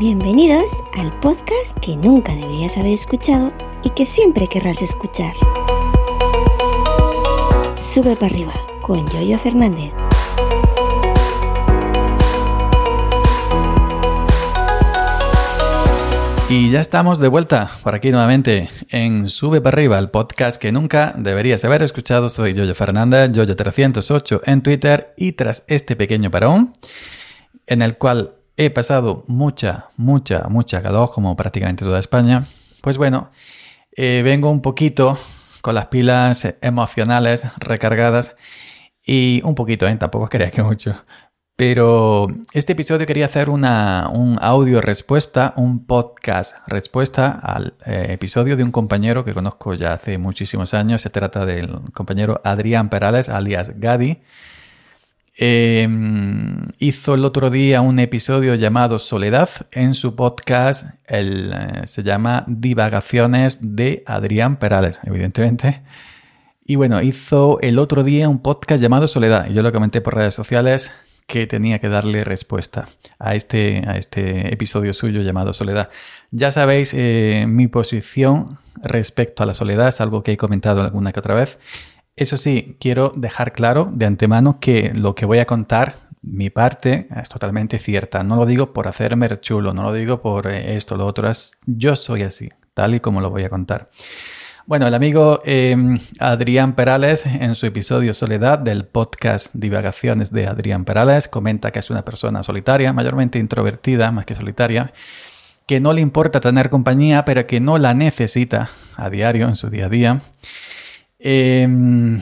Bienvenidos al podcast que nunca deberías haber escuchado y que siempre querrás escuchar. Sube para arriba con Yoyo Fernández. Y ya estamos de vuelta por aquí nuevamente en Sube para arriba, el podcast que nunca deberías haber escuchado. Soy Yoyo Fernández, Yoyo308 en Twitter y tras este pequeño parón, en el cual he pasado mucha, mucha, mucha calor, como prácticamente toda España, pues bueno, eh, vengo un poquito con las pilas emocionales recargadas y un poquito, ¿eh? tampoco quería que mucho. Pero este episodio quería hacer una, un audio respuesta, un podcast respuesta al eh, episodio de un compañero que conozco ya hace muchísimos años. Se trata del compañero Adrián Perales, alias Gadi. Em, hizo el otro día un episodio llamado Soledad en su podcast. El, eh, se llama Divagaciones de Adrián Perales, evidentemente. Y bueno, hizo el otro día un podcast llamado Soledad. Yo lo comenté por redes sociales que tenía que darle respuesta a este, a este episodio suyo llamado Soledad. Ya sabéis eh, mi posición respecto a la soledad, es algo que he comentado alguna que otra vez. Eso sí, quiero dejar claro de antemano que lo que voy a contar, mi parte, es totalmente cierta. No lo digo por hacerme chulo, no lo digo por eh, esto, lo otro. Es, yo soy así, tal y como lo voy a contar. Bueno, el amigo em, Adrián Perales, en su episodio Soledad del podcast Divagaciones de Adrián Perales, comenta que es una persona solitaria, mayormente introvertida, más que solitaria, que no le importa tener compañía, pero que no la necesita a diario, en su día a día. Em,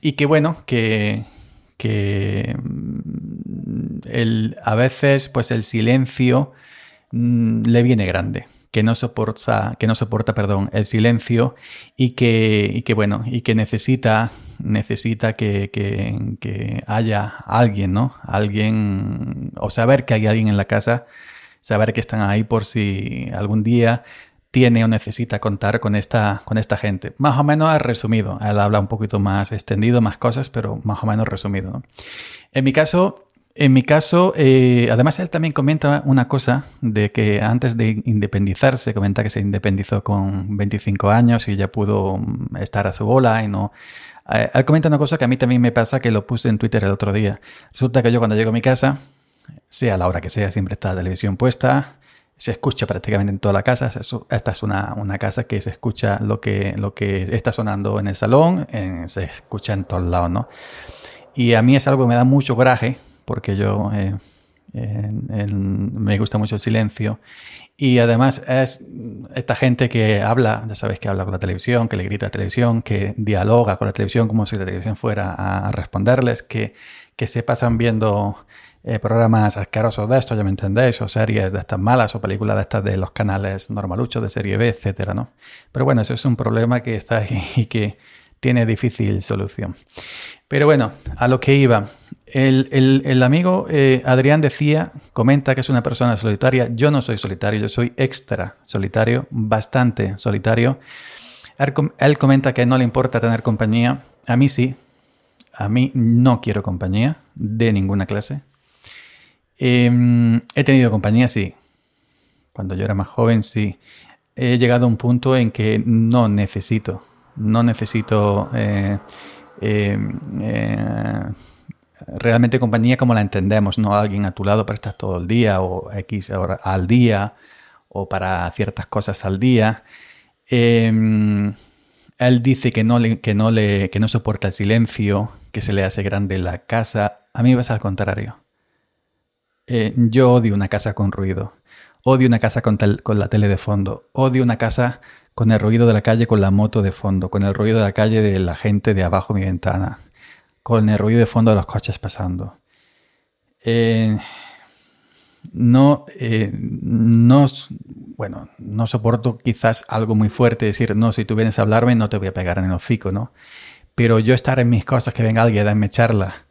y que bueno, que, que mm, el, a veces pues el silencio mm, le viene grande que no soporta, que no soporta perdón, el silencio y que, que bueno, y que necesita, necesita que, que, haya alguien, ¿no? Alguien, o saber que hay alguien en la casa, saber que están ahí por si algún día tiene o necesita contar con esta, con esta gente. Más o menos resumido. Él habla un poquito más extendido, más cosas, pero más o menos resumido. En mi caso, en mi caso, eh, además él también comenta una cosa de que antes de independizarse, comenta que se independizó con 25 años y ya pudo mm, estar a su bola y no... Eh, él comenta una cosa que a mí también me pasa, que lo puse en Twitter el otro día. Resulta que yo cuando llego a mi casa, sea la hora que sea, siempre está la televisión puesta, se escucha prácticamente en toda la casa. Esta es una, una, casa que se escucha lo que, lo que está sonando en el salón, se escucha en todos lados, ¿no? Y a mí es algo que me da mucho coraje porque yo eh, me gusta mucho el silencio. Y además es esta gente que habla, ya sabéis que habla con la televisión, que le grita a la televisión, que dialoga con la televisión como si la televisión fuera a responderles, que, que se pasan viendo eh, programas asquerosos de esto, ya me entendéis, o series de estas malas, o películas de estas de los canales normaluchos de serie B, etcétera, ¿no? Pero bueno, eso es un problema que está ahí y que tiene difícil solución. Pero bueno, a lo que iba. El, amigo eh, Adrián decía, comenta que es una persona solitaria. Yo no soy solitario, yo soy extra solitario, bastante solitario. Él, comenta que no le importa tener compañía. A mí sí. A mí no quiero compañía de ninguna clase. Em, he tenido compañía, sí. Cuando yo era más joven, sí. He llegado a un punto en que no necesito, no necesito... Eh, eh, eh, realmente compañía como la entendemos, no alguien a tu lado para estar todo el día o X hora al día o para ciertas cosas al día. Em, él dice que no, le, que, no le, que no soporta el silencio, que se le hace grande la casa. A mí va al contrario. Eh, yo odio una casa con ruido. Odio una casa con, con la tele de fondo. Odio una casa con el ruido de la calle con la moto de fondo, con el ruido de la calle de la gente de abajo de mi ventana, con el ruido de fondo de los coches pasando. Eh, no, eh, no, bueno, no soporto quizás algo muy fuerte, decir, no, si tú vienes a hablarme no te voy a pegar en el hocico, ¿no? Pero yo estar en mis cosas, que venga alguien a darme charla,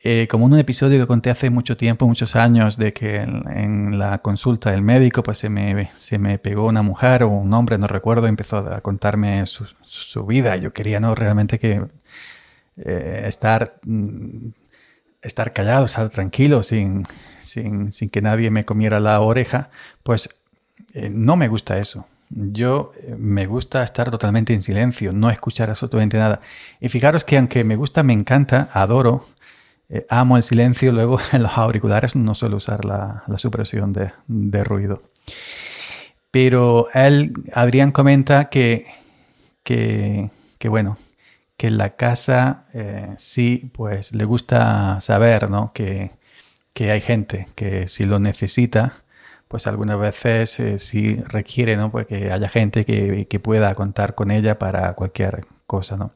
eh, como un episodio que conté hace mucho tiempo, muchos años, de que en, la consulta del médico pues se me, se me pegó una mujer o un hombre, no recuerdo, y empezó a contarme su, su vida. Yo quería no realmente que eh, estar mm, estar callado, estar tranquilo, sin, sin, sin que nadie me comiera la oreja, pues eh, no me gusta eso. Yo me gusta estar totalmente en silencio, no escuchar absolutamente nada. Y fijaros que aunque me gusta, me encanta, adoro, eh, amo el silencio, luego en los auriculares no suelo usar la, supresión de, ruido. Pero él, Adrián comenta que, que, bueno, que en la casa sí, pues le gusta saber, ¿no? Que, que hay gente que si lo necesita, pues algunas veces eh, sí requiere ¿no? pues que haya gente que, pueda contar con ella para cualquier cosa. ¿no?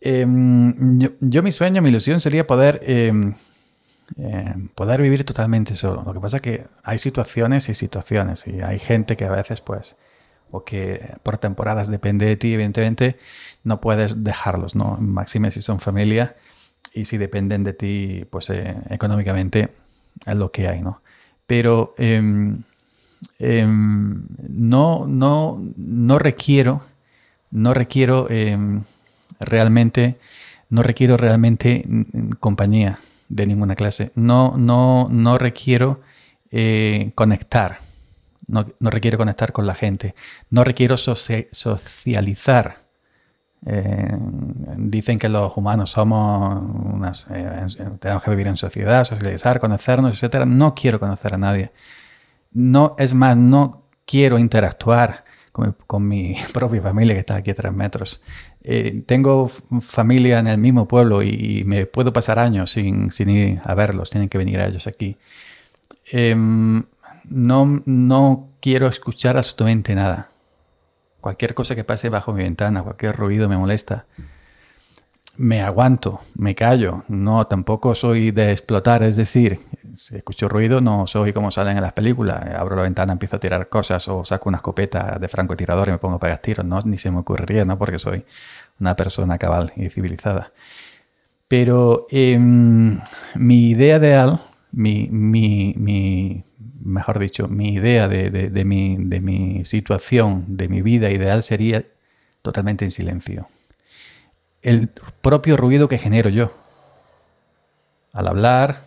Em, yo, mi sueño, mi ilusión sería poder, em, em, poder vivir totalmente solo. Lo que pasa es que hay situaciones y situaciones y hay gente que a veces pues o que por temporadas depende de ti, evidentemente no puedes dejarlos, ¿no? Máxime si son familia y si dependen de ti pues eh, económicamente es lo que hay, ¿no? pero no, no, no requiero, no requiero realmente, no requiero realmente compañía de ninguna clase. No, no, no requiero eh, conectar. No, requiero conectar con la gente. No requiero socializar. Eh, dicen que los humanos somos eh, tenemos que vivir en sociedad, socializar, conocernos, etc. No quiero conocer a nadie. No, es más, no quiero interactuar con, mi propia familia que está aquí a tres metros. Eh, tengo familia en el mismo pueblo y, me puedo pasar años sin, sin, ir a verlos, tienen que venir a ellos aquí. Em, no, no quiero escuchar absolutamente nada. Cualquier cosa que pase bajo mi ventana, cualquier ruido me molesta. Me aguanto, me callo. No, tampoco soy de explotar. Es decir, si escucho ruido, no soy como salen en las películas. Abro la ventana, empiezo a tirar cosas o saco una escopeta de francotirador y me pongo a pegar tiros. No, ni se me ocurriría, ¿no? Porque soy una persona cabal y civilizada. Pero em, mi idea ideal, mi, mi, mi, mejor dicho, mi idea de, mi, de mi situación, de mi vida ideal sería totalmente en silencio. El propio ruido que genero yo. Al hablar,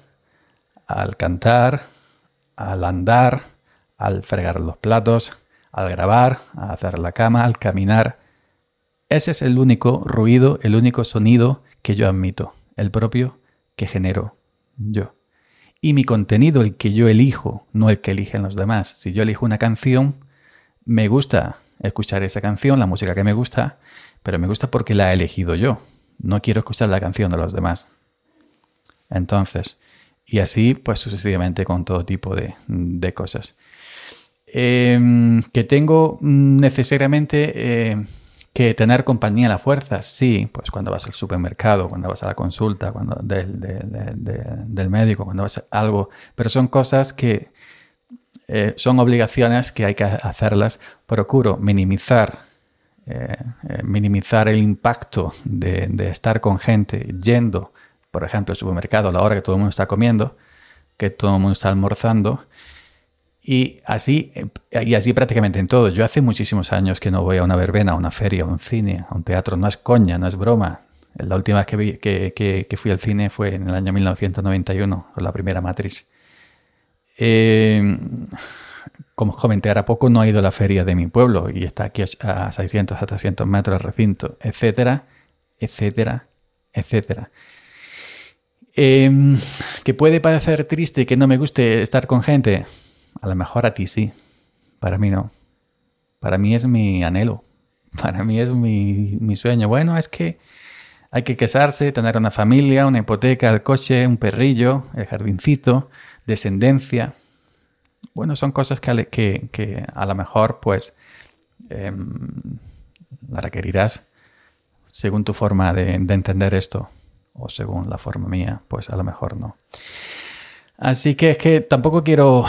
al cantar, al andar, al fregar los platos, al grabar, al hacer la cama, al caminar. Ese es el único ruido, el único sonido que yo admito, el propio que genero yo y mi contenido el que yo elijo, no el que eligen los demás. Si yo elijo una canción, me gusta escuchar esa canción, la música que me gusta, pero me gusta porque la he elegido yo. No quiero escuchar la canción de los demás. Entonces, y así pues sucesivamente con todo tipo de, cosas. Em, que tengo necesariamente... Eh, que tener compañía a la fuerza, sí, pues cuando vas al supermercado, cuando vas a la consulta cuando del, médico, cuando vas a algo, pero son cosas que eh, son obligaciones que hay que hacerlas. Procuro minimizar, eh, eh, minimizar el impacto de, estar con gente yendo, por ejemplo, al supermercado a la hora que todo el mundo está comiendo, que todo el mundo está almorzando y así, y así prácticamente en todo. Yo hace muchísimos años que no voy a una verbena, a una feria, a un cine, a un teatro. No es coña, no es broma. La última vez que, fui al cine fue en el año 1991, con la primera Matrix. Eh, como comenté ahora poco, no ha ido a la feria de mi pueblo y está aquí a 600 a 300 metros del recinto, etcétera, etcétera, etcétera. Eh, que puede parecer triste que no me guste estar con gente. A lo mejor a ti sí, para mí no. Para mí es mi anhelo, para mí es mi, sueño. Bueno, es que hay que casarse, tener una familia, una hipoteca, el coche, un perrillo, el jardincito, descendencia. Bueno, son cosas que, que, a lo mejor pues em, la requerirás según tu forma de, de entender esto o según la forma mía, pues a lo mejor no. Así que es que tampoco quiero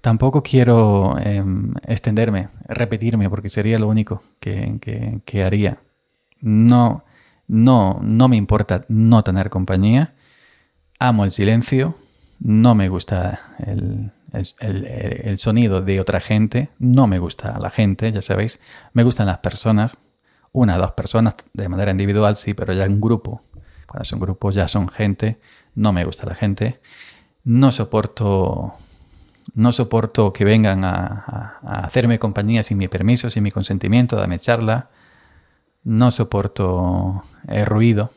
Tampoco quiero em, extenderme, repetirme, porque sería lo único que, haría. No, no, no me importa no tener compañía. Amo el silencio. No me gusta el, el, sonido de otra gente. No me gusta la gente, ya sabéis. Me gustan las personas. Una dos personas de manera individual, sí, pero ya en grupo. Cuando son grupos ya son gente, no me gusta la gente. No soporto, no soporto que vengan a, hacerme compañía sin mi permiso, sin mi consentimiento, dame charla. No soporto el ruido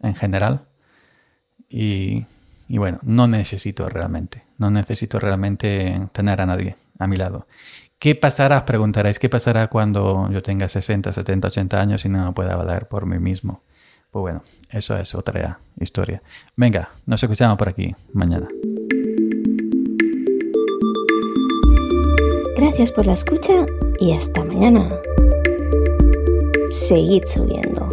en general. Y, y bueno, no necesito realmente, no necesito realmente tener a nadie a mi lado. ¿Qué pasará? Preguntaréis, ¿qué pasará cuando yo tenga 60, 70, 80 años y no pueda valer por mí mismo? Pues bueno, eso es otra historia. Venga, nos escuchamos por aquí mañana. Gracias por la escucha y hasta mañana. Seguid subiendo.